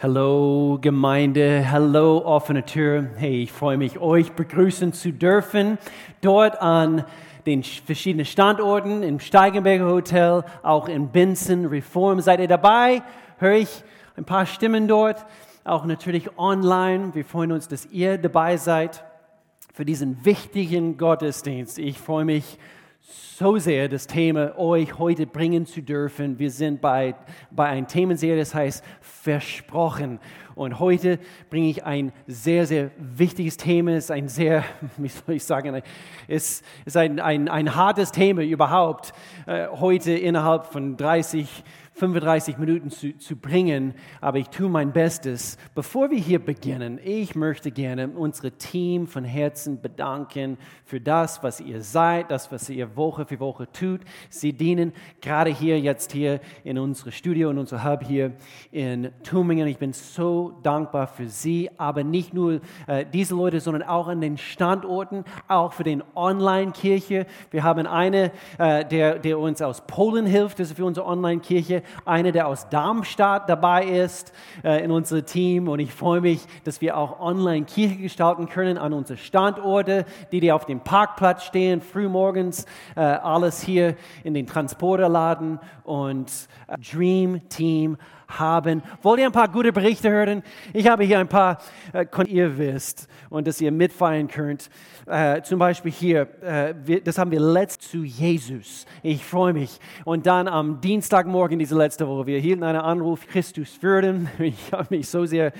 Hallo Gemeinde, hallo offene Tür. Hey, ich freue mich, euch begrüßen zu dürfen. Dort an den verschiedenen Standorten, im Steigenberger Hotel, auch in Benson Reform. Seid ihr dabei? Höre ich ein paar Stimmen dort, auch natürlich online. Wir freuen uns, dass ihr dabei seid für diesen wichtigen Gottesdienst. Ich freue mich so sehr, das Thema euch heute bringen zu dürfen. Wir sind bei, bei einem Themenserie, das heißt Versprochen. Und heute bringe ich ein sehr, sehr wichtiges Thema. Es ist ein sehr, wie soll ich sagen, es ist ein, ein, ein hartes Thema überhaupt, äh, heute innerhalb von 30 35 Minuten zu, zu bringen, aber ich tue mein Bestes. Bevor wir hier beginnen, ich möchte gerne unsere Team von Herzen bedanken für das, was ihr seid, das, was ihr Woche für Woche tut. Sie dienen gerade hier, jetzt hier in unserem Studio, in unserem Hub hier in Tübingen. Ich bin so dankbar für Sie, aber nicht nur äh, diese Leute, sondern auch an den Standorten, auch für den Online-Kirche. Wir haben eine, äh, der, der uns aus Polen hilft, das ist für unsere Online-Kirche einer, der aus Darmstadt dabei ist äh, in unserem Team. Und ich freue mich, dass wir auch online Kirche gestalten können an unsere Standorte, die, die auf dem Parkplatz stehen, frühmorgens, äh, alles hier in den Transporterladen und äh, Dream Team haben. Wollt ihr ein paar gute Berichte hören? Ich habe hier ein paar, äh, ihr wisst und dass ihr mitfeiern könnt. Äh, zum Beispiel hier, äh, wir, das haben wir letzt zu Jesus. Ich freue mich. Und dann am Dienstagmorgen diese letzte Woche, wir hielten einen Anruf, Christus führen. Ich habe mich so sehr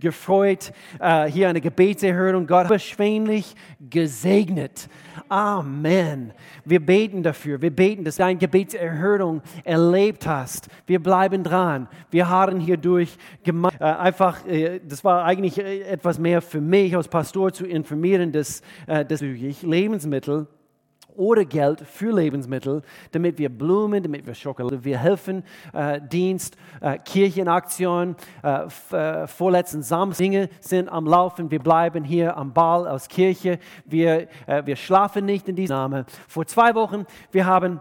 gefreut. Äh, hier eine Gebetserhörung, Gott beschwänglich gesegnet. Amen. Wir beten dafür. Wir beten, dass deine Gebetserhörung erlebt hast. Wir bleiben dran. Wir harren hier durch. Äh, einfach, äh, das war eigentlich äh, etwas mehr für mich als Pastor zu informieren, dass, dass Lebensmittel oder Geld für Lebensmittel, damit wir Blumen, damit wir Schokolade, wir helfen, äh, Dienst, äh, Kirchenaktion, äh, vorletzten Samstag, Dinge sind am Laufen, wir bleiben hier am Ball aus Kirche, wir, wir schlafen nicht in diesem Namen. Vor zwei Wochen, wir haben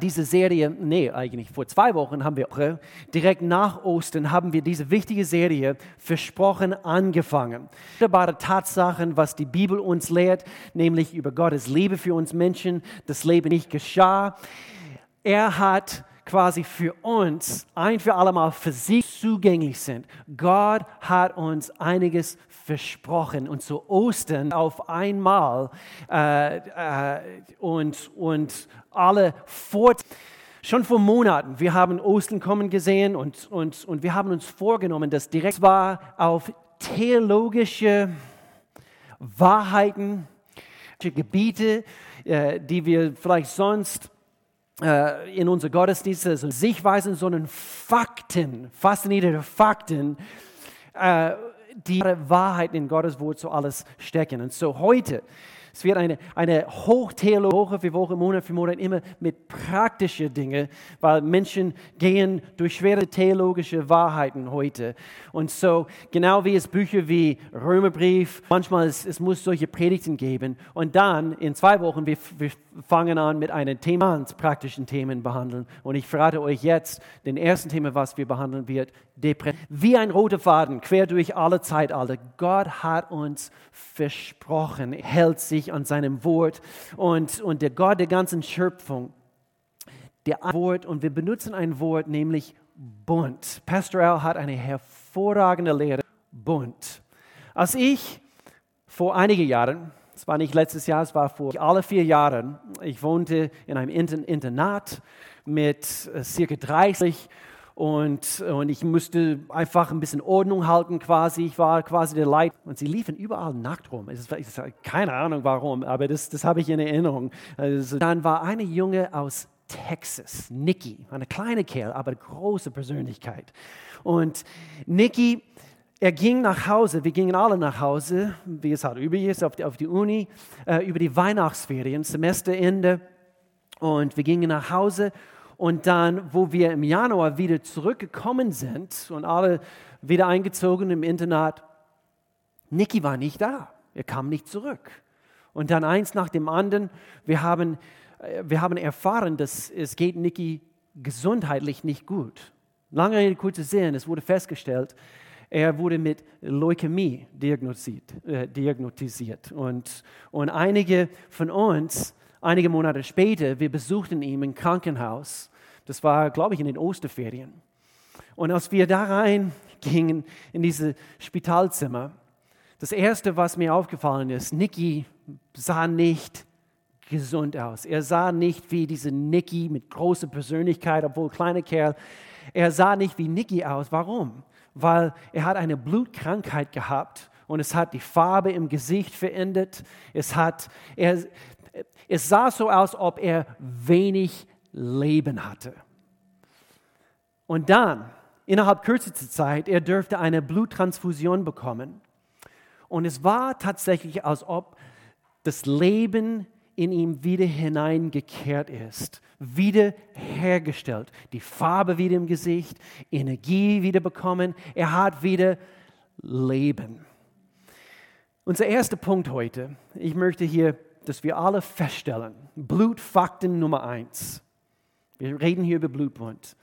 diese Serie, nee, eigentlich vor zwei Wochen haben wir, äh, direkt nach Ostern haben wir diese wichtige Serie versprochen angefangen. Wunderbare Tatsachen, was die Bibel uns lehrt, nämlich über Gottes Liebe für uns Menschen, das Leben nicht geschah. Er hat quasi für uns ein für allemal für sie zugänglich sind. Gott hat uns einiges versprochen und zu Ostern auf einmal äh, äh, und, und alle vor schon vor Monaten, wir haben Ostern kommen gesehen und, und, und wir haben uns vorgenommen, dass direkt war auf theologische Wahrheiten, Gebiete, äh, die wir vielleicht sonst in unser Gottesdienst also Sichtweisen, sondern Fakten, faszinierte Fakten, äh, die Wahrheit in Gottes Wort so alles stecken. Und so heute es wird eine, eine Hochtheologie, Woche für Woche, Monat für Monat, immer mit praktischen Dingen, weil Menschen gehen durch schwere theologische Wahrheiten heute. Und so, genau wie es Bücher wie Römerbrief, manchmal es, es muss solche Predigten geben. Und dann in zwei Wochen, wir, wir fangen an mit einem Thema, praktischen Themen behandeln. Und ich verrate euch jetzt, den ersten Thema, was wir behandeln wird, Depression. Wie ein roter Faden, quer durch alle Zeitalter. Gott hat uns versprochen, hält sich an seinem Wort und, und der Gott der ganzen Schöpfung, der Wort, und wir benutzen ein Wort, nämlich bunt. Pastor Al hat eine hervorragende Lehre, bunt. Als ich vor einigen Jahren, es war nicht letztes Jahr, es war vor alle vier Jahren, ich wohnte in einem Internat mit äh, circa 30 und, und ich musste einfach ein bisschen Ordnung halten quasi. Ich war quasi der Leiter und sie liefen überall nackt rum. Ich, ich, keine Ahnung warum, aber das, das habe ich in Erinnerung. Also, dann war eine Junge aus Texas, Nikki, eine kleine Kerl, aber eine große Persönlichkeit. Und Nikki, er ging nach Hause, wir gingen alle nach Hause, wie es halt üblich ist, auf die, auf die Uni, äh, über die Weihnachtsferien, Semesterende. Und wir gingen nach Hause und dann, wo wir im Januar wieder zurückgekommen sind und alle wieder eingezogen im Internat, Niki war nicht da. Er kam nicht zurück. Und dann eins nach dem anderen, wir haben, äh, wir haben erfahren, dass es geht Niki gesundheitlich nicht gut. Lange Rede, kurzer Sinn, es wurde festgestellt, er wurde mit Leukämie diagnostiziert. Äh, diagnostisiert. Und, und einige von uns, einige Monate später, wir besuchten ihn im Krankenhaus. Das war, glaube ich, in den Osterferien. Und als wir da reingingen in dieses Spitalzimmer, das Erste, was mir aufgefallen ist, Nicky sah nicht gesund aus. Er sah nicht wie diese Nicky mit großer Persönlichkeit, obwohl kleiner Kerl. Er sah nicht wie Nicky aus. Warum? Weil er hat eine Blutkrankheit gehabt und es hat die Farbe im Gesicht verändert. Es, hat, er, es sah so aus, ob er wenig Leben hatte. Und dann, innerhalb kürzester Zeit, er dürfte eine Bluttransfusion bekommen. Und es war tatsächlich, als ob das Leben in ihm wieder hineingekehrt ist, wiederhergestellt. Die Farbe wieder im Gesicht, Energie wieder bekommen. Er hat wieder Leben. Unser erster Punkt heute, ich möchte hier, dass wir alle feststellen, Blutfakten Nummer eins. Wir reden hier über Blutbund.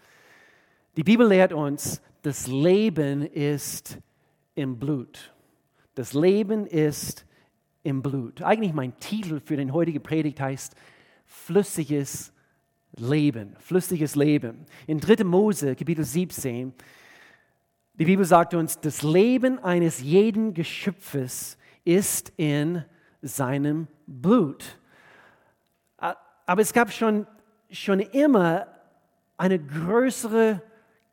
Die Bibel lehrt uns, das Leben ist im Blut. Das Leben ist im Blut. Eigentlich mein Titel für den heutigen Predigt heißt flüssiges Leben, flüssiges Leben. In 3. Mose, Kapitel 17, die Bibel sagt uns, das Leben eines jeden Geschöpfes ist in seinem Blut. Aber es gab schon, schon immer eine größere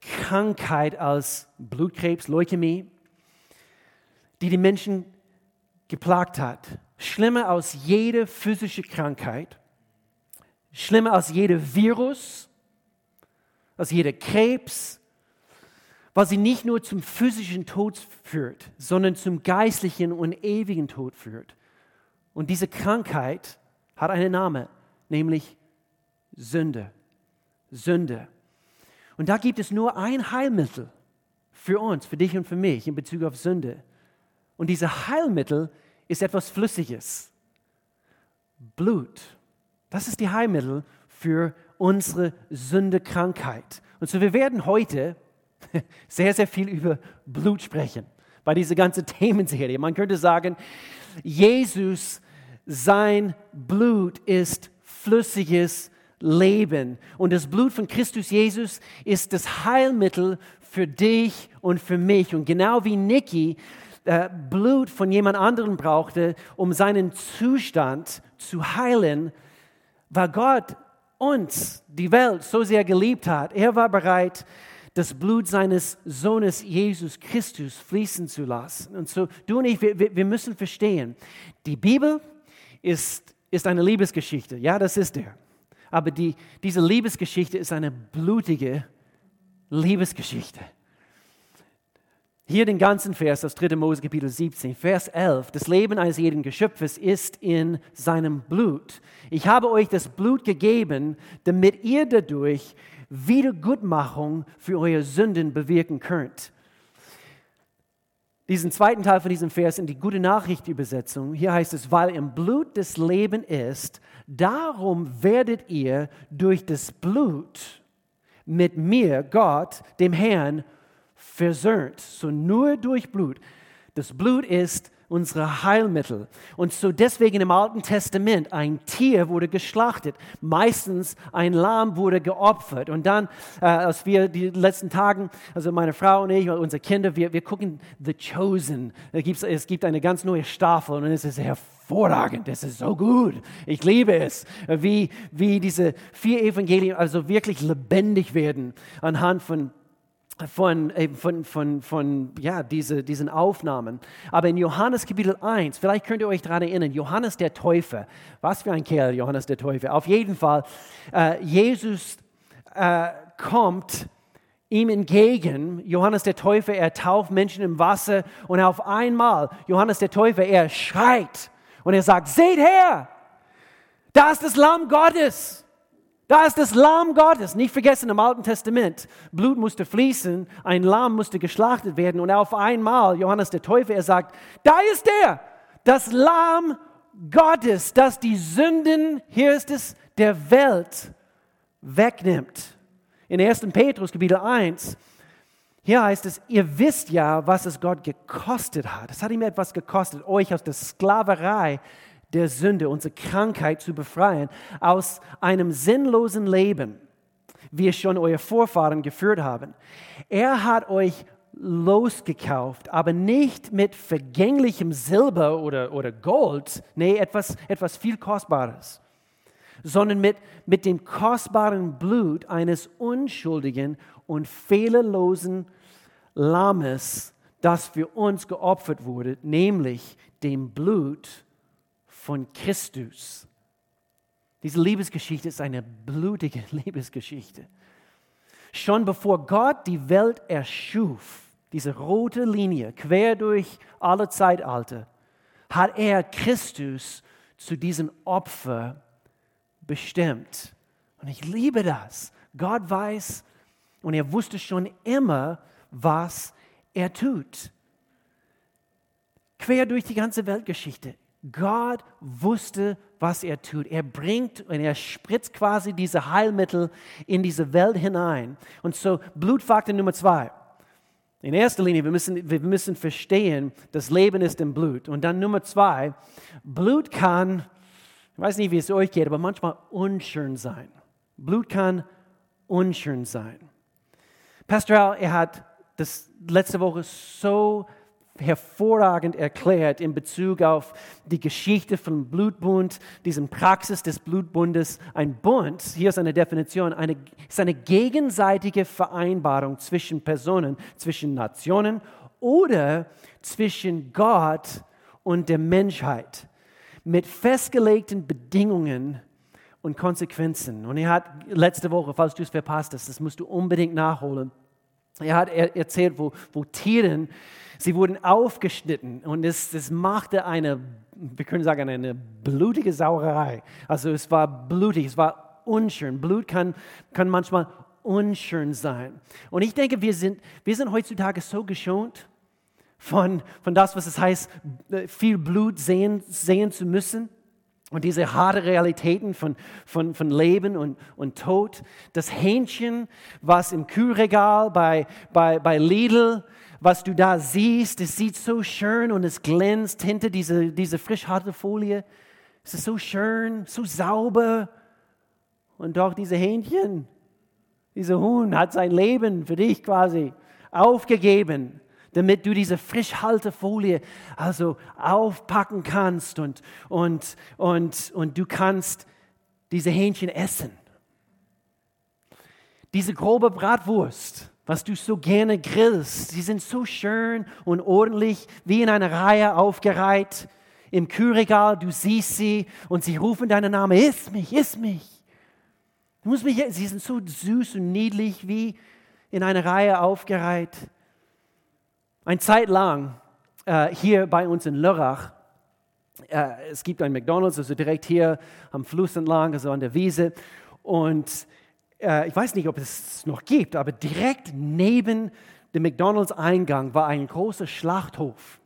Krankheit als Blutkrebs, Leukämie, die die Menschen geplagt hat. Schlimmer als jede physische Krankheit, schlimmer als jeder Virus, als jeder Krebs, weil sie nicht nur zum physischen Tod führt, sondern zum geistlichen und ewigen Tod führt. Und diese Krankheit hat einen Namen, nämlich Sünde. Sünde. Und da gibt es nur ein Heilmittel für uns, für dich und für mich in Bezug auf Sünde. Und dieses Heilmittel ist etwas Flüssiges. Blut. Das ist die Heilmittel für unsere Sündekrankheit. Und so wir werden heute sehr, sehr viel über Blut sprechen bei dieser ganzen Themenserie. Man könnte sagen, Jesus, sein Blut ist flüssiges Leben. Und das Blut von Christus Jesus ist das Heilmittel für dich und für mich. Und genau wie Niki äh, Blut von jemand anderem brauchte, um seinen Zustand zu heilen, weil Gott uns, die Welt, so sehr geliebt hat. Er war bereit, das Blut seines Sohnes Jesus Christus fließen zu lassen. Und so, du und ich, wir, wir müssen verstehen, die Bibel ist, ist eine Liebesgeschichte. Ja, das ist er. Aber die, diese Liebesgeschichte ist eine blutige Liebesgeschichte. Hier den ganzen Vers aus 3. Mose Kapitel 17, Vers 11. Das Leben eines jeden Geschöpfes ist in seinem Blut. Ich habe euch das Blut gegeben, damit ihr dadurch Wiedergutmachung für eure Sünden bewirken könnt. Diesen zweiten Teil von diesem Vers in die gute Nachricht Übersetzung. Hier heißt es, weil im Blut das Leben ist, darum werdet ihr durch das Blut mit mir, Gott, dem Herrn, versöhnt. So nur durch Blut. Das Blut ist unsere Heilmittel. Und so deswegen im Alten Testament ein Tier wurde geschlachtet. Meistens ein Lamm wurde geopfert. Und dann, äh, als wir die letzten Tagen, also meine Frau und ich, unsere Kinder, wir, wir gucken The Chosen. Es gibt eine ganz neue Staffel und es ist hervorragend. Es ist so gut. Ich liebe es, wie, wie diese vier Evangelien also wirklich lebendig werden anhand von von, äh, von, von, von ja, diese, diesen Aufnahmen. Aber in Johannes Kapitel 1, vielleicht könnt ihr euch daran erinnern, Johannes der Täufer, was für ein Kerl, Johannes der Täufer. Auf jeden Fall, äh, Jesus äh, kommt ihm entgegen, Johannes der Täufer, er tauft Menschen im Wasser und auf einmal, Johannes der Täufer, er schreit und er sagt, seht her, da ist das Lamm Gottes da ist das Lamm Gottes. Nicht vergessen im Alten Testament. Blut musste fließen, ein Lamm musste geschlachtet werden. Und auf einmal, Johannes der Täufer, er sagt, da ist er, das Lamm Gottes, das die Sünden, hier ist es, der Welt wegnimmt. In 1. Petrus Kapitel 1, Hier heißt es, ihr wisst ja, was es Gott gekostet hat. Es hat ihm etwas gekostet, euch aus der Sklaverei der Sünde, unsere Krankheit zu befreien, aus einem sinnlosen Leben, wie es schon eure Vorfahren geführt haben. Er hat euch losgekauft, aber nicht mit vergänglichem Silber oder, oder Gold, nee, etwas, etwas viel Kostbares, sondern mit, mit dem kostbaren Blut eines unschuldigen und fehlerlosen Lammes, das für uns geopfert wurde, nämlich dem Blut von Christus. Diese Liebesgeschichte ist eine blutige Liebesgeschichte. Schon bevor Gott die Welt erschuf, diese rote Linie quer durch alle Zeitalter, hat er Christus zu diesem Opfer bestimmt. Und ich liebe das. Gott weiß und er wusste schon immer, was er tut. Quer durch die ganze Weltgeschichte. Gott wusste, was er tut. Er bringt und er spritzt quasi diese Heilmittel in diese Welt hinein. Und so Blutfaktor Nummer zwei. In erster Linie, wir müssen, wir müssen verstehen, das Leben ist im Blut. Und dann Nummer zwei, Blut kann, ich weiß nicht, wie es euch geht, aber manchmal unschön sein. Blut kann unschön sein. Pastor Al, er hat das letzte Woche so hervorragend erklärt in Bezug auf die Geschichte vom Blutbund, diesem Praxis des Blutbundes. Ein Bund, hier ist eine Definition, eine, ist eine gegenseitige Vereinbarung zwischen Personen, zwischen Nationen oder zwischen Gott und der Menschheit mit festgelegten Bedingungen und Konsequenzen. Und er hat letzte Woche, falls du es verpasst hast, das musst du unbedingt nachholen. Er hat erzählt, wo, wo Tieren, sie wurden aufgeschnitten und es, es machte eine, wir können sagen, eine blutige Sauerei. Also es war blutig, es war unschön. Blut kann, kann manchmal unschön sein. Und ich denke, wir sind, wir sind heutzutage so geschont von, von das, was es heißt, viel Blut sehen, sehen zu müssen. Und diese harte Realitäten von, von, von Leben und, und Tod. Das Hähnchen, was im Kühlregal bei, bei, bei Lidl, was du da siehst, es sieht so schön und es glänzt hinter diese, diese frisch harte Folie. Es ist so schön, so sauber. Und doch diese Hähnchen, dieser Huhn hat sein Leben für dich quasi aufgegeben damit du diese Frischhaltefolie also aufpacken kannst und, und, und, und du kannst diese Hähnchen essen. Diese grobe Bratwurst, was du so gerne grillst, sie sind so schön und ordentlich wie in einer Reihe aufgereiht im Kühlregal. Du siehst sie und sie rufen deinen Namen: Iss mich, iss mich. Du musst mich, sie sind so süß und niedlich wie in einer Reihe aufgereiht. Eine Zeit lang äh, hier bei uns in Lörrach, äh, es gibt ein McDonald's, also direkt hier am Fluss entlang, also an der Wiese. Und ich weiß nicht, ob es noch gibt, aber direkt neben dem McDonald's-Eingang war ein großer Schlachthof.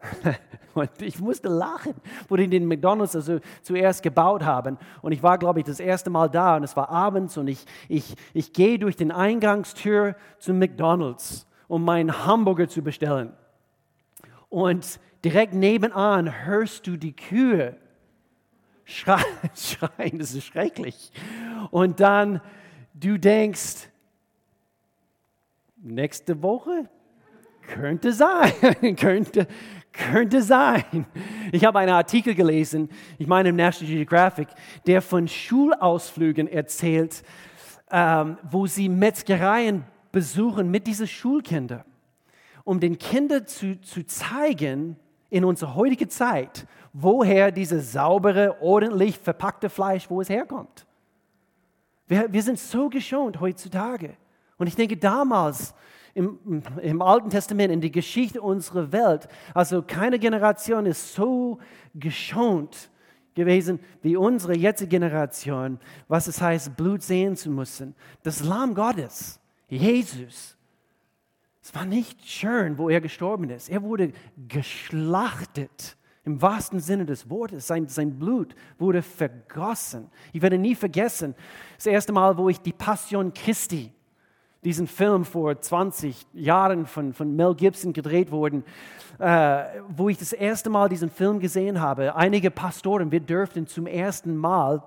Und ich musste lachen, wo die den McDonald's also zuerst gebaut haben. Und ich war, glaube ich, das erste Mal da und es war abends und ich, ich, ich gehe durch den Eingangstür zum McDonald's um meinen Hamburger zu bestellen. Und direkt nebenan hörst du die Kühe schreien, das ist schrecklich. Und dann du denkst, nächste Woche könnte sein, könnte, könnte sein. Ich habe einen Artikel gelesen, ich meine im National Geographic, der von Schulausflügen erzählt, ähm, wo sie Metzgereien besuchen mit diesen Schulkindern, um den Kindern zu, zu zeigen, in unserer heutigen Zeit, woher dieses saubere, ordentlich verpackte Fleisch, wo es herkommt. Wir, wir sind so geschont heutzutage. Und ich denke, damals im, im Alten Testament, in der Geschichte unserer Welt, also keine Generation ist so geschont gewesen wie unsere jetzige Generation, was es heißt, Blut sehen zu müssen. Das Lamm Gottes Jesus, es war nicht schön, wo er gestorben ist. Er wurde geschlachtet im wahrsten Sinne des Wortes. Sein, sein Blut wurde vergossen. Ich werde nie vergessen, das erste Mal, wo ich die Passion Christi, diesen Film vor 20 Jahren von, von Mel Gibson gedreht wurde, äh, wo ich das erste Mal diesen Film gesehen habe. Einige Pastoren, wir dürften zum ersten Mal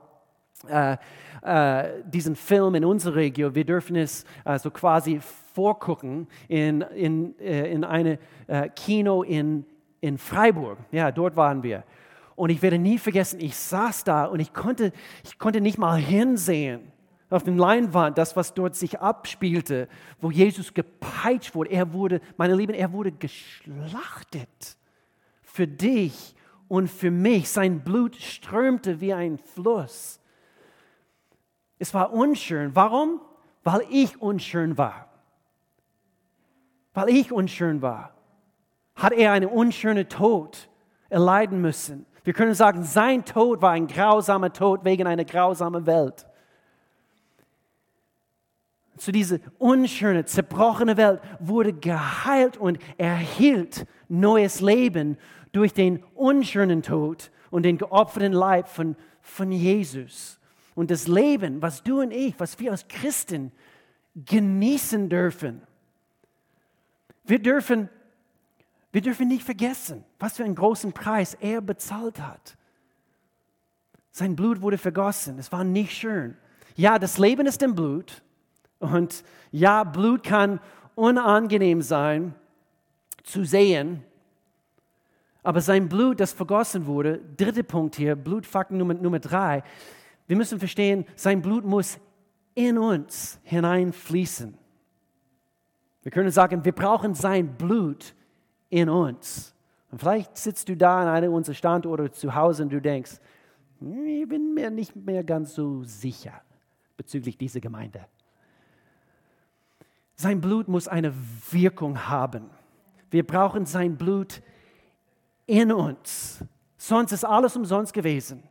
äh, äh, diesen Film in unserer Region, wir dürfen es also quasi vorgucken in, in, äh, in einem äh, Kino in, in Freiburg. Ja, dort waren wir. Und ich werde nie vergessen, ich saß da und ich konnte, ich konnte nicht mal hinsehen auf dem Leinwand, das, was dort sich abspielte, wo Jesus gepeitscht wurde. Er wurde, meine Lieben, er wurde geschlachtet für dich und für mich. Sein Blut strömte wie ein Fluss. Es war unschön. Warum? Weil ich unschön war. Weil ich unschön war. Hat er einen unschönen Tod erleiden müssen. Wir können sagen, sein Tod war ein grausamer Tod wegen einer grausamen Welt zu dieser unschönen, zerbrochenen Welt, wurde geheilt und erhielt neues Leben durch den unschönen Tod und den geopferten Leib von, von Jesus. Und das Leben, was du und ich, was wir als Christen genießen dürfen. Wir dürfen, wir dürfen nicht vergessen, was für einen großen Preis er bezahlt hat. Sein Blut wurde vergossen. Es war nicht schön. Ja, das Leben ist im Blut. Und ja, Blut kann unangenehm sein zu sehen, aber sein Blut, das vergossen wurde, dritter Punkt hier, Blutfaktor Nummer, Nummer drei, wir müssen verstehen, sein Blut muss in uns hineinfließen. Wir können sagen, wir brauchen sein Blut in uns. Und vielleicht sitzt du da an einem unserer Standorte zu Hause und du denkst, ich bin mir nicht mehr ganz so sicher bezüglich dieser Gemeinde. Sein Blut muss eine Wirkung haben. Wir brauchen sein Blut in uns. Sonst ist alles umsonst gewesen.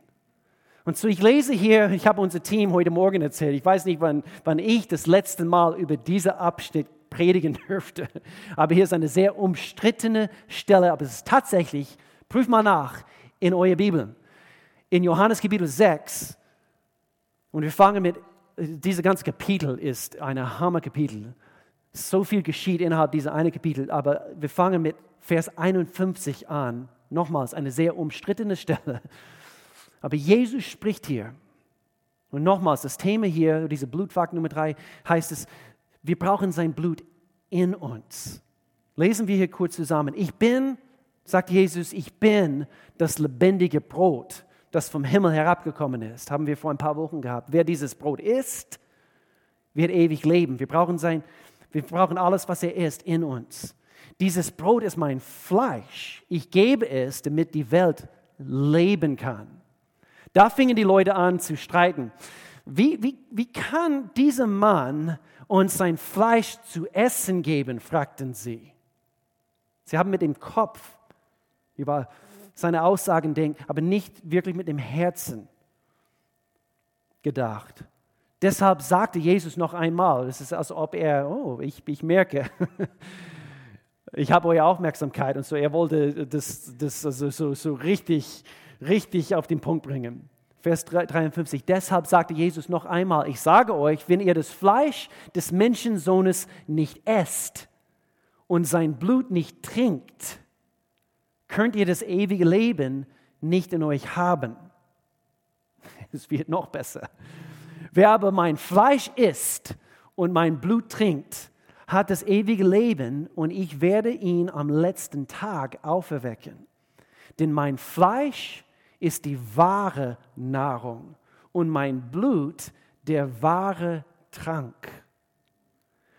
Und so, ich lese hier, ich habe unser Team heute Morgen erzählt, ich weiß nicht, wann, wann ich das letzte Mal über diesen Abschnitt predigen dürfte, aber hier ist eine sehr umstrittene Stelle, aber es ist tatsächlich, prüf mal nach in eurer Bibel, in Johannes Kapitel 6, und wir fangen mit, dieses ganze Kapitel ist ein Hammerkapitel. So viel geschieht innerhalb dieser einen Kapitel, aber wir fangen mit Vers 51 an. Nochmals eine sehr umstrittene Stelle. Aber Jesus spricht hier. Und nochmals, das Thema hier, diese Blutfakt Nummer drei, heißt es, wir brauchen sein Blut in uns. Lesen wir hier kurz zusammen. Ich bin, sagt Jesus, ich bin das lebendige Brot, das vom Himmel herabgekommen ist. Haben wir vor ein paar Wochen gehabt. Wer dieses Brot isst, wird ewig leben. Wir brauchen sein wir brauchen alles, was er ist, in uns. Dieses Brot ist mein Fleisch. Ich gebe es, damit die Welt leben kann. Da fingen die Leute an zu streiten. Wie, wie, wie kann dieser Mann uns sein Fleisch zu essen geben, fragten sie. Sie haben mit dem Kopf über seine Aussagen denkt, aber nicht wirklich mit dem Herzen gedacht. Deshalb sagte Jesus noch einmal, es ist, als ob er, oh, ich, ich merke, ich habe eure Aufmerksamkeit und so, er wollte das, das also so, so richtig, richtig auf den Punkt bringen. Vers 53, deshalb sagte Jesus noch einmal, ich sage euch, wenn ihr das Fleisch des Menschensohnes nicht esst und sein Blut nicht trinkt, könnt ihr das ewige Leben nicht in euch haben. Es wird noch besser. Wer aber mein Fleisch isst und mein Blut trinkt, hat das ewige Leben und ich werde ihn am letzten Tag auferwecken. Denn mein Fleisch ist die wahre Nahrung und mein Blut der wahre Trank.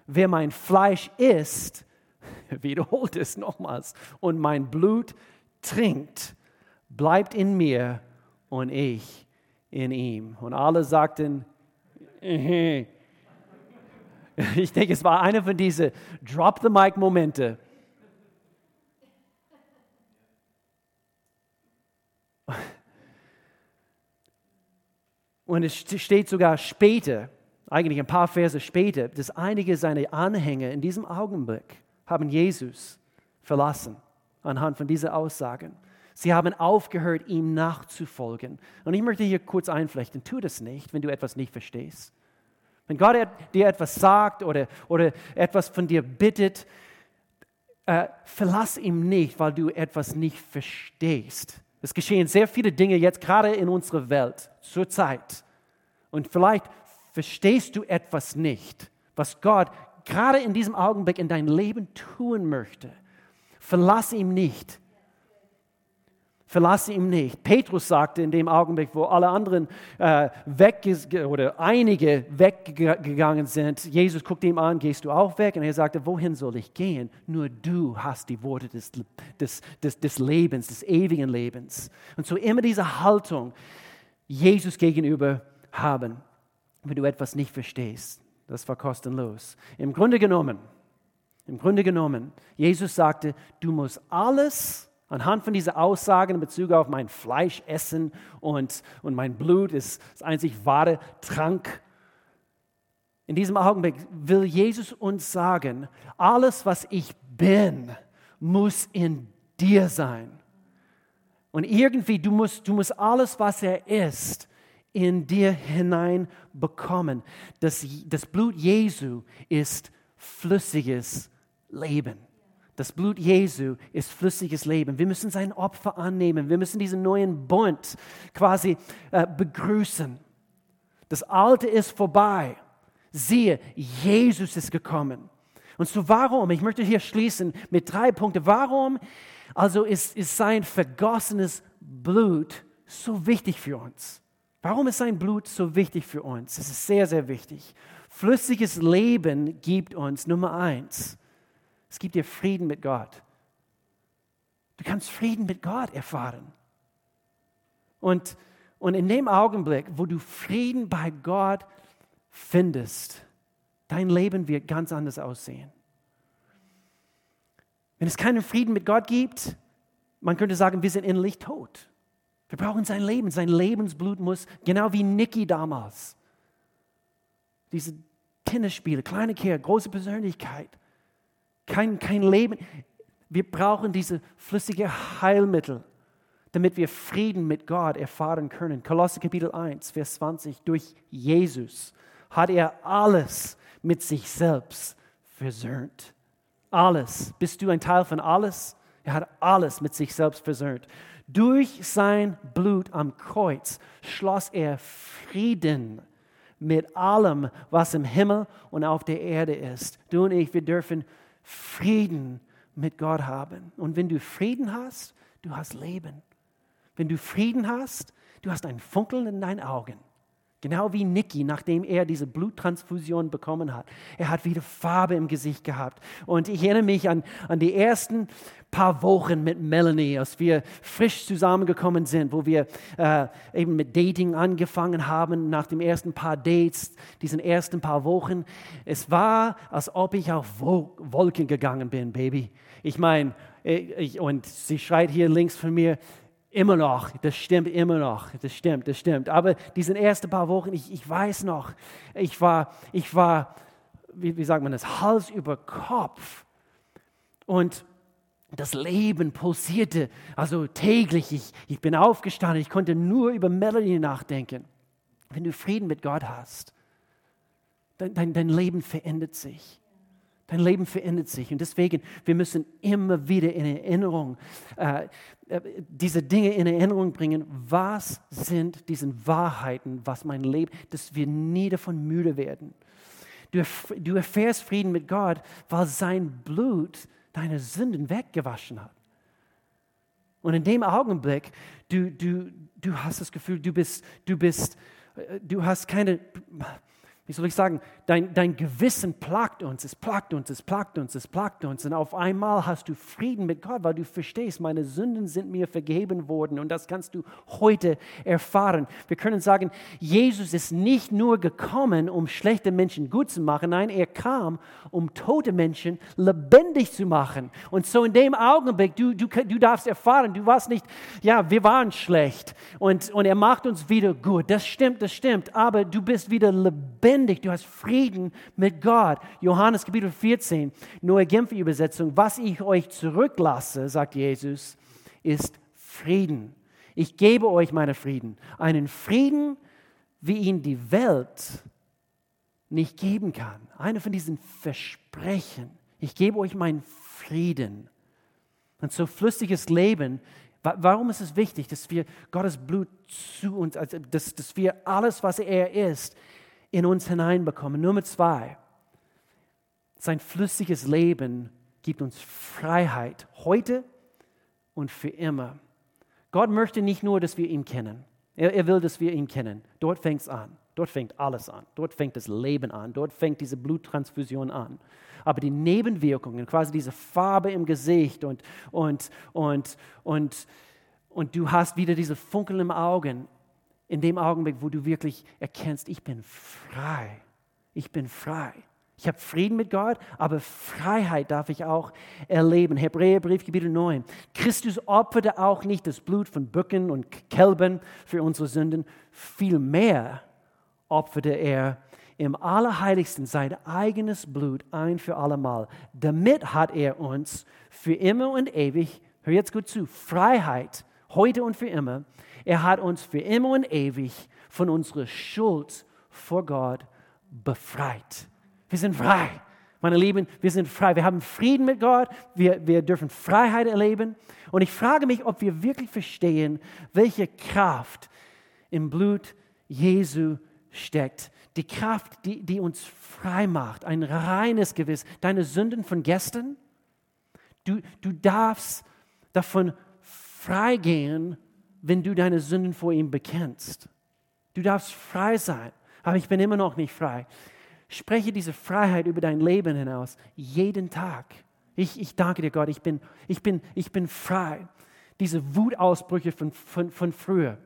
Wer mein Fleisch isst, wiederholt es nochmals, und mein Blut trinkt, bleibt in mir und ich in ihm. Und alle sagten, ich denke, es war einer von diesen Drop-the-Mic-Momente. Und es steht sogar später, eigentlich ein paar Verse später, dass einige seiner Anhänger in diesem Augenblick haben Jesus verlassen anhand von diesen Aussagen. Sie haben aufgehört, ihm nachzufolgen. Und ich möchte hier kurz einflechten, tu das nicht, wenn du etwas nicht verstehst. Wenn Gott dir etwas sagt oder, oder etwas von dir bittet, äh, verlass ihm nicht, weil du etwas nicht verstehst. Es geschehen sehr viele Dinge jetzt gerade in unserer Welt zur Zeit. Und vielleicht verstehst du etwas nicht, was Gott gerade in diesem Augenblick in dein Leben tun möchte. Verlass ihm nicht. Verlasse ihn nicht. Petrus sagte in dem Augenblick, wo alle anderen äh, weg oder einige weggegangen sind, Jesus guckte ihm an, gehst du auch weg? Und er sagte, wohin soll ich gehen? Nur du hast die Worte des, des, des, des Lebens, des ewigen Lebens. Und so immer diese Haltung Jesus gegenüber haben, wenn du etwas nicht verstehst. Das war kostenlos. Im Grunde genommen, im Grunde genommen, Jesus sagte, du musst alles Anhand von dieser Aussagen in Bezug auf mein Fleisch essen und, und mein Blut ist das einzig wahre Trank. In diesem Augenblick will Jesus uns sagen, alles, was ich bin, muss in dir sein. Und irgendwie, du musst, du musst alles, was er ist, in dir hinein bekommen. Das, das Blut Jesu ist flüssiges Leben. Das Blut Jesu ist flüssiges Leben. Wir müssen sein Opfer annehmen. Wir müssen diesen neuen Bund quasi äh, begrüßen. Das Alte ist vorbei. Siehe, Jesus ist gekommen. Und so warum, ich möchte hier schließen mit drei Punkten. Warum also ist, ist sein vergossenes Blut so wichtig für uns? Warum ist sein Blut so wichtig für uns? Es ist sehr, sehr wichtig. Flüssiges Leben gibt uns Nummer eins es gibt dir Frieden mit Gott. Du kannst Frieden mit Gott erfahren. Und, und in dem Augenblick, wo du Frieden bei Gott findest, dein Leben wird ganz anders aussehen. Wenn es keinen Frieden mit Gott gibt, man könnte sagen, wir sind innerlich tot. Wir brauchen sein Leben. Sein Lebensblut muss, genau wie Nicky damals. Diese Tennisspiele, kleine Kerl, große Persönlichkeit kein, kein Leben. Wir brauchen diese flüssige Heilmittel, damit wir Frieden mit Gott erfahren können. Kolosse Kapitel 1, Vers 20. Durch Jesus hat er alles mit sich selbst versöhnt. Alles. Bist du ein Teil von alles? Er hat alles mit sich selbst versöhnt. Durch sein Blut am Kreuz schloss er Frieden mit allem, was im Himmel und auf der Erde ist. Du und ich, wir dürfen Frieden mit Gott haben. Und wenn du Frieden hast, du hast Leben. Wenn du Frieden hast, du hast ein Funkeln in deinen Augen. Genau wie Nicky, nachdem er diese Bluttransfusion bekommen hat. Er hat wieder Farbe im Gesicht gehabt. Und ich erinnere mich an, an die ersten paar Wochen mit Melanie, als wir frisch zusammengekommen sind, wo wir äh, eben mit Dating angefangen haben, nach den ersten paar Dates, diesen ersten paar Wochen. Es war, als ob ich auf Wolken gegangen bin, Baby. Ich meine, und sie schreit hier links von mir, Immer noch, das stimmt immer noch, das stimmt, das stimmt. Aber diese ersten paar Wochen, ich, ich weiß noch, ich war, ich war wie, wie sagt man das, Hals über Kopf. Und das Leben pulsierte, also täglich. Ich, ich bin aufgestanden, ich konnte nur über Melanie nachdenken. Wenn du Frieden mit Gott hast, dein, dein, dein Leben verändert sich. Dein Leben verändert sich. Und deswegen, wir müssen immer wieder in Erinnerung, äh, diese Dinge in Erinnerung bringen. Was sind diese Wahrheiten, was mein Leben, dass wir nie davon müde werden. Du, du erfährst Frieden mit Gott, weil sein Blut deine Sünden weggewaschen hat. Und in dem Augenblick, du, du, du hast das Gefühl, du bist, du bist, äh, du hast keine, wie soll ich sagen, dein, dein Gewissen plagt uns, es plagt uns, es plagt uns, es plagt uns. Und auf einmal hast du Frieden mit Gott, weil du verstehst, meine Sünden sind mir vergeben worden. Und das kannst du heute erfahren. Wir können sagen, Jesus ist nicht nur gekommen, um schlechte Menschen gut zu machen. Nein, er kam, um tote Menschen lebendig zu machen. Und so in dem Augenblick, du, du, du darfst erfahren, du warst nicht, ja, wir waren schlecht. Und, und er macht uns wieder gut. Das stimmt, das stimmt. Aber du bist wieder lebendig lebendig, du hast Frieden mit Gott. Johannes Kapitel 14, neue Genfer Übersetzung. Was ich euch zurücklasse, sagt Jesus, ist Frieden. Ich gebe euch meinen Frieden. Einen Frieden, wie ihn die Welt nicht geben kann. Eine von diesen Versprechen. Ich gebe euch meinen Frieden. Und so flüssiges Leben, warum ist es wichtig, dass wir Gottes Blut zu uns, also dass, dass wir alles, was er ist, in uns hineinbekommen? Nummer zwei, sein flüssiges Leben gibt uns Freiheit heute und für immer. Gott möchte nicht nur, dass wir ihn kennen. Er, er will, dass wir ihn kennen. Dort fängt es an. Dort fängt alles an. Dort fängt das Leben an. Dort fängt diese Bluttransfusion an. Aber die Nebenwirkungen, quasi diese Farbe im Gesicht und, und, und, und, und du hast wieder diese Funkeln im Augen, in dem Augenblick, wo du wirklich erkennst, ich bin frei. Ich bin frei. Ich habe Frieden mit Gott, aber Freiheit darf ich auch erleben. Hebräerbrief, Kapitel 9. Christus opferte auch nicht das Blut von Böcken und Kälbern für unsere Sünden. Vielmehr opferte er im Allerheiligsten sein eigenes Blut ein für allemal. Damit hat er uns für immer und ewig, hör jetzt gut zu, Freiheit, heute und für immer. Er hat uns für immer und ewig von unserer Schuld vor Gott befreit. Wir sind frei. Meine Lieben, wir sind frei. Wir haben Frieden mit Gott. Wir, wir dürfen Freiheit erleben. Und ich frage mich, ob wir wirklich verstehen, welche Kraft im Blut Jesu steckt. Die Kraft, die, die uns frei macht. Ein reines Gewiss. Deine Sünden von gestern. Du, du darfst davon freigehen, wenn du deine Sünden vor ihm bekennst. Du darfst frei sein. Aber ich bin immer noch nicht frei. Spreche diese Freiheit über dein Leben hinaus, jeden Tag. Ich, ich danke dir, Gott, ich bin, ich bin, ich bin frei. Diese Wutausbrüche von, von, von früher.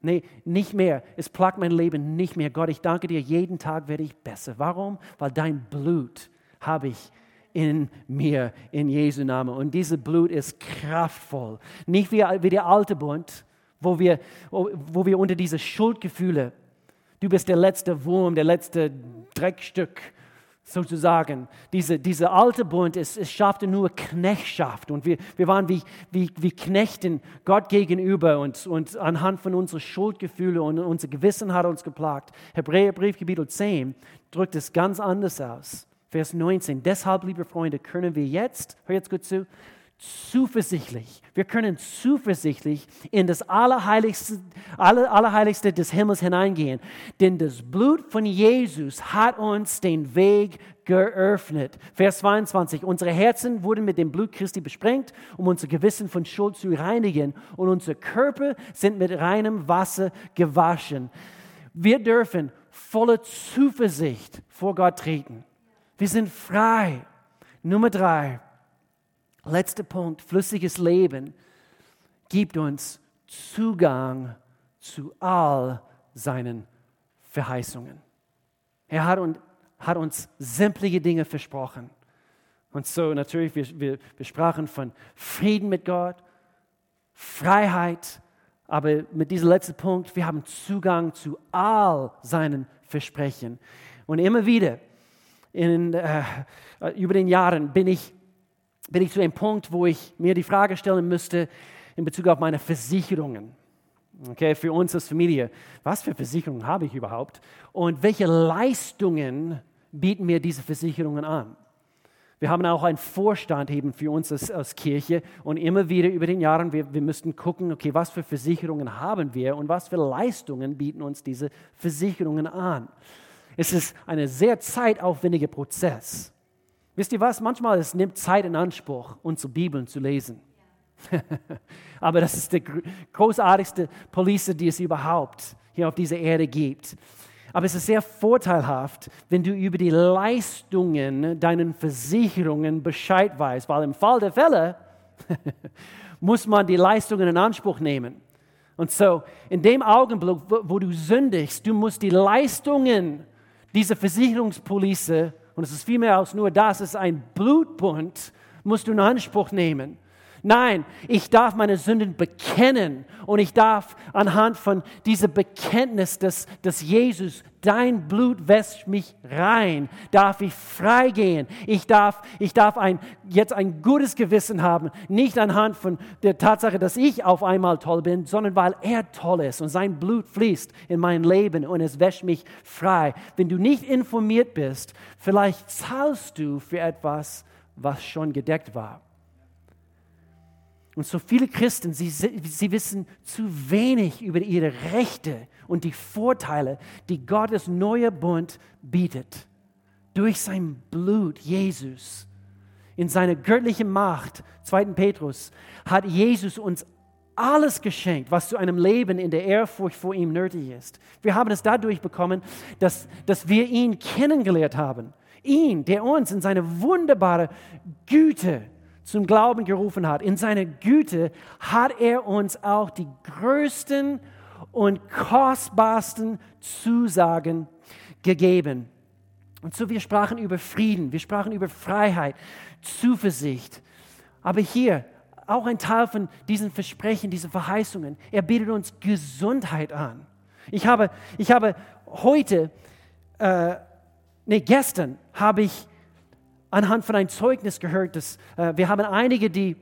Nee, nicht mehr. Es plagt mein Leben nicht mehr. Gott, ich danke dir, jeden Tag werde ich besser. Warum? Weil dein Blut habe ich in mir, in Jesu Namen. Und dieses Blut ist kraftvoll. Nicht wie, wie der alte Bund, wo wir, wo wir unter diese Schuldgefühle Du bist der letzte Wurm, der letzte Dreckstück sozusagen. Diese, diese alte Bund, es, es schaffte nur Knechtschaft und wir, wir waren wie, wie, wie Knechten Gott gegenüber und, und anhand von unseren Schuldgefühlen und unser Gewissen hat uns geplagt. Hebräerbrief, Kapitel 10 drückt es ganz anders aus. Vers 19. Deshalb, liebe Freunde, können wir jetzt, hör jetzt gut zu, zuversichtlich. Wir können zuversichtlich in das Allerheiligste, Allerheiligste des Himmels hineingehen. Denn das Blut von Jesus hat uns den Weg geöffnet. Vers 22. Unsere Herzen wurden mit dem Blut Christi besprengt, um unser Gewissen von Schuld zu reinigen. Und unsere Körper sind mit reinem Wasser gewaschen. Wir dürfen voller Zuversicht vor Gott treten. Wir sind frei. Nummer drei. Letzter Punkt, flüssiges Leben gibt uns Zugang zu all seinen Verheißungen. Er hat, und, hat uns sämtliche Dinge versprochen. Und so natürlich, wir, wir, wir sprachen von Frieden mit Gott, Freiheit, aber mit diesem letzten Punkt, wir haben Zugang zu all seinen Versprechen. Und immer wieder in, äh, über den Jahren bin ich bin ich zu dem Punkt, wo ich mir die Frage stellen müsste in Bezug auf meine Versicherungen. Okay, für uns als Familie, was für Versicherungen habe ich überhaupt und welche Leistungen bieten mir diese Versicherungen an? Wir haben auch einen Vorstand eben für uns als, als Kirche und immer wieder über den Jahren, wir, wir müssten gucken, okay, was für Versicherungen haben wir und was für Leistungen bieten uns diese Versicherungen an. Es ist ein sehr zeitaufwendiger Prozess. Wisst ihr was? Manchmal es nimmt Zeit in Anspruch, unsere Bibeln zu lesen. Aber das ist die großartigste Police, die es überhaupt hier auf dieser Erde gibt. Aber es ist sehr vorteilhaft, wenn du über die Leistungen deiner Versicherungen Bescheid weißt, weil im Fall der Fälle muss man die Leistungen in Anspruch nehmen. Und so, in dem Augenblick, wo du sündigst, du musst die Leistungen dieser Versicherungspolice und es ist viel mehr als nur das, es ist ein Blutbund, musst du in Anspruch nehmen. Nein, ich darf meine Sünden bekennen und ich darf anhand von diesem Bekenntnis, dass, dass Jesus, dein Blut wäscht mich rein, darf ich freigehen. Ich darf, ich darf ein, jetzt ein gutes Gewissen haben, nicht anhand von der Tatsache, dass ich auf einmal toll bin, sondern weil er toll ist und sein Blut fließt in mein Leben und es wäscht mich frei. Wenn du nicht informiert bist, vielleicht zahlst du für etwas, was schon gedeckt war. Und so viele Christen, sie, sie wissen zu wenig über ihre Rechte und die Vorteile, die Gottes neuer Bund bietet. Durch sein Blut, Jesus, in seiner göttlichen Macht, 2. Petrus, hat Jesus uns alles geschenkt, was zu einem Leben in der Ehrfurcht vor ihm nötig ist. Wir haben es dadurch bekommen, dass, dass wir ihn kennengelernt haben. Ihn, der uns in seine wunderbare Güte zum Glauben gerufen hat. In seiner Güte hat er uns auch die größten und kostbarsten Zusagen gegeben. Und so, wir sprachen über Frieden, wir sprachen über Freiheit, Zuversicht. Aber hier auch ein Teil von diesen Versprechen, diesen Verheißungen. Er bietet uns Gesundheit an. Ich habe, ich habe heute, äh, nee, gestern habe ich anhand von einem Zeugnis gehört, dass äh, wir haben einige, die,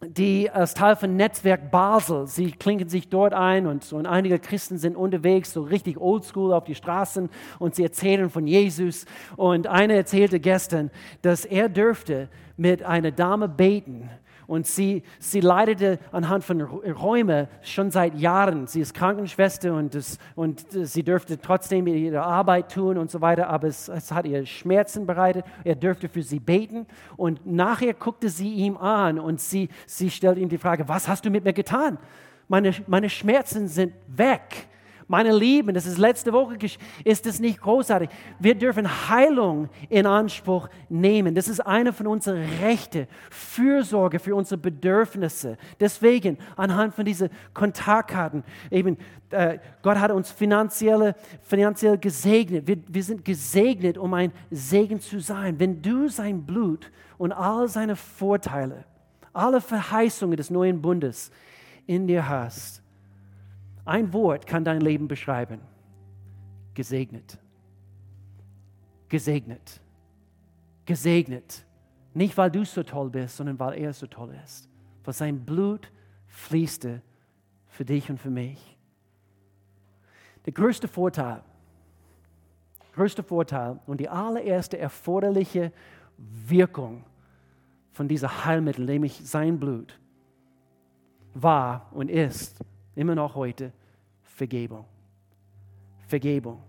die als Teil von Netzwerk Basel, sie klinken sich dort ein und, und einige Christen sind unterwegs, so richtig oldschool auf die Straßen und sie erzählen von Jesus. Und einer erzählte gestern, dass er dürfte mit einer Dame beten und sie, sie leidete anhand von Räumen schon seit Jahren. Sie ist Krankenschwester und, das, und sie dürfte trotzdem ihre Arbeit tun und so weiter, aber es, es hat ihr Schmerzen bereitet. Er dürfte für sie beten und nachher guckte sie ihm an und sie, sie stellte ihm die Frage, was hast du mit mir getan? Meine, meine Schmerzen sind weg. Meine Lieben, das ist letzte Woche, ist es nicht großartig. Wir dürfen Heilung in Anspruch nehmen. Das ist eine von unseren Rechten, Fürsorge für unsere Bedürfnisse. Deswegen, anhand von diesen Kontaktkarten, eben, äh, Gott hat uns finanziell, finanziell gesegnet. Wir, wir sind gesegnet, um ein Segen zu sein. Wenn du sein Blut und all seine Vorteile, alle Verheißungen des neuen Bundes in dir hast, ein Wort kann dein Leben beschreiben. Gesegnet. Gesegnet. Gesegnet. Nicht, weil du so toll bist, sondern weil er so toll ist. Weil sein Blut fließte für dich und für mich. Der größte Vorteil, größte Vorteil und die allererste erforderliche Wirkung von dieser Heilmittel, nämlich sein Blut, war und ist immer noch heute, Vergebung. Vergebung.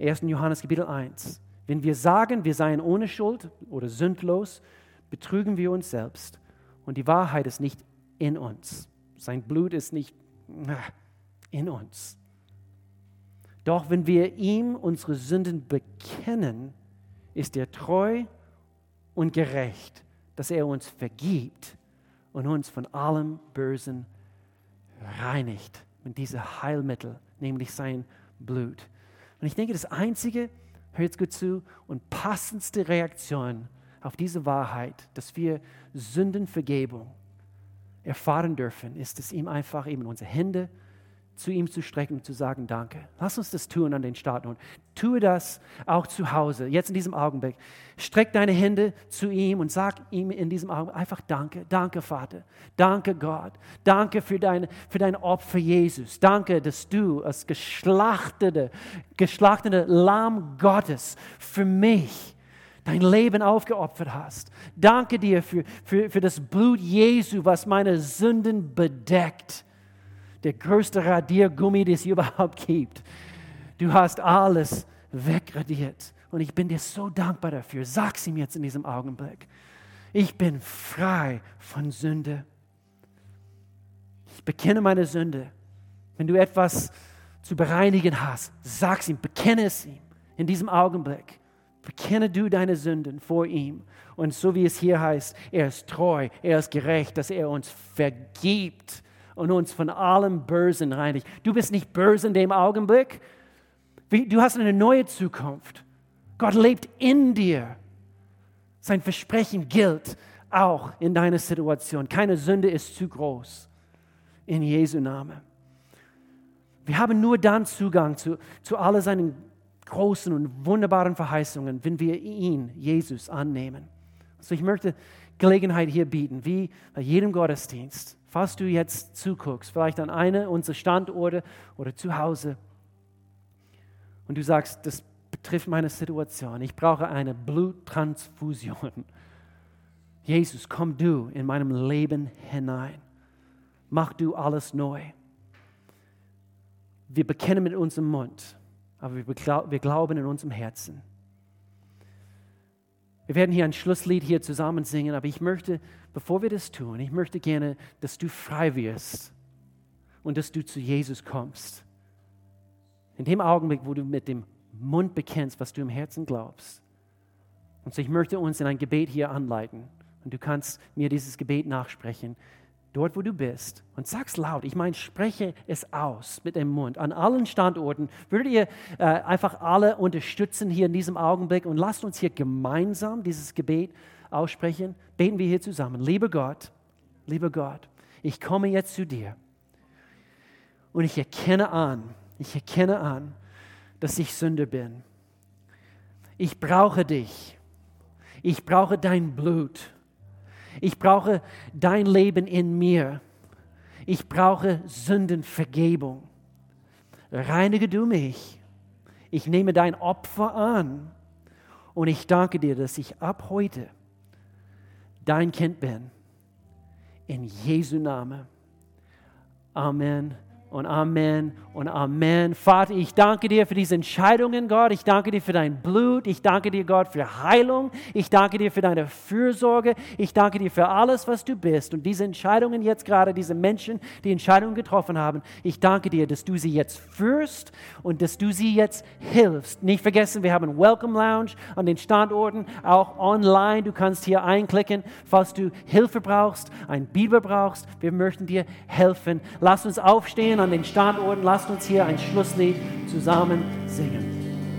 1. Johannes Kapitel 1. Wenn wir sagen, wir seien ohne Schuld oder sündlos, betrügen wir uns selbst und die Wahrheit ist nicht in uns. Sein Blut ist nicht in uns. Doch wenn wir ihm unsere Sünden bekennen, ist er treu und gerecht, dass er uns vergibt und uns von allem Bösen reinigt mit diesem Heilmittel, nämlich sein Blut. Und ich denke, das einzige, hört gut zu, und passendste Reaktion auf diese Wahrheit, dass wir Sündenvergebung erfahren dürfen, ist es ihm einfach eben unsere Hände zu ihm zu strecken und zu sagen, danke. Lass uns das tun an den Start und tue das auch zu Hause, jetzt in diesem Augenblick. Streck deine Hände zu ihm und sag ihm in diesem Augenblick einfach danke, danke Vater, danke Gott, danke für dein, für dein Opfer Jesus, danke, dass du als geschlachtete, geschlachtete Lamm Gottes für mich dein Leben aufgeopfert hast. Danke dir für, für, für das Blut Jesu, was meine Sünden bedeckt der größte Radiergummi, den es überhaupt gibt. Du hast alles wegradiert. Und ich bin dir so dankbar dafür. Sag es ihm jetzt in diesem Augenblick. Ich bin frei von Sünde. Ich bekenne meine Sünde. Wenn du etwas zu bereinigen hast, sag es ihm, bekenne es ihm in diesem Augenblick. Bekenne du deine Sünden vor ihm. Und so wie es hier heißt, er ist treu, er ist gerecht, dass er uns vergibt und uns von allem Bösen reinigt. Du bist nicht böse in dem Augenblick. Du hast eine neue Zukunft. Gott lebt in dir. Sein Versprechen gilt auch in deiner Situation. Keine Sünde ist zu groß. In Jesu Namen. Wir haben nur dann Zugang zu, zu all seinen großen und wunderbaren Verheißungen, wenn wir ihn, Jesus, annehmen. Also ich möchte Gelegenheit hier bieten, wie bei jedem Gottesdienst, falls du jetzt zuguckst, vielleicht an einer unserer Standorte oder zu Hause, und du sagst, das betrifft meine Situation, ich brauche eine Bluttransfusion. Jesus, komm du in meinem Leben hinein. Mach du alles neu. Wir bekennen mit unserem Mund, aber wir glauben in unserem Herzen. Wir werden hier ein Schlusslied hier zusammen singen, aber ich möchte, bevor wir das tun, ich möchte gerne, dass du frei wirst und dass du zu Jesus kommst. In dem Augenblick, wo du mit dem Mund bekennst, was du im Herzen glaubst. Und so ich möchte uns in ein Gebet hier anleiten. Und du kannst mir dieses Gebet nachsprechen dort wo du bist und sag's laut. Ich meine, spreche es aus mit dem Mund. An allen Standorten würdet ihr äh, einfach alle unterstützen hier in diesem Augenblick und lasst uns hier gemeinsam dieses Gebet aussprechen. Beten wir hier zusammen. Lieber Gott, lieber Gott, ich komme jetzt zu dir und ich erkenne an, ich erkenne an, dass ich Sünder bin. Ich brauche dich. Ich brauche dein Blut. Ich brauche dein Leben in mir. Ich brauche Sündenvergebung. Reinige du mich. Ich nehme dein Opfer an. Und ich danke dir, dass ich ab heute dein Kind bin. In Jesu Namen. Amen und Amen und Amen. Vater, ich danke dir für diese Entscheidungen, Gott. Ich danke dir für dein Blut. Ich danke dir, Gott, für Heilung. Ich danke dir für deine Fürsorge. Ich danke dir für alles, was du bist. Und diese Entscheidungen jetzt gerade, diese Menschen, die Entscheidungen getroffen haben, ich danke dir, dass du sie jetzt führst und dass du sie jetzt hilfst. Nicht vergessen, wir haben Welcome Lounge an den Standorten, auch online. Du kannst hier einklicken, falls du Hilfe brauchst, ein Bibel brauchst. Wir möchten dir helfen. Lass uns aufstehen an den Standorten. Lasst uns hier ein Schlusslied zusammen singen.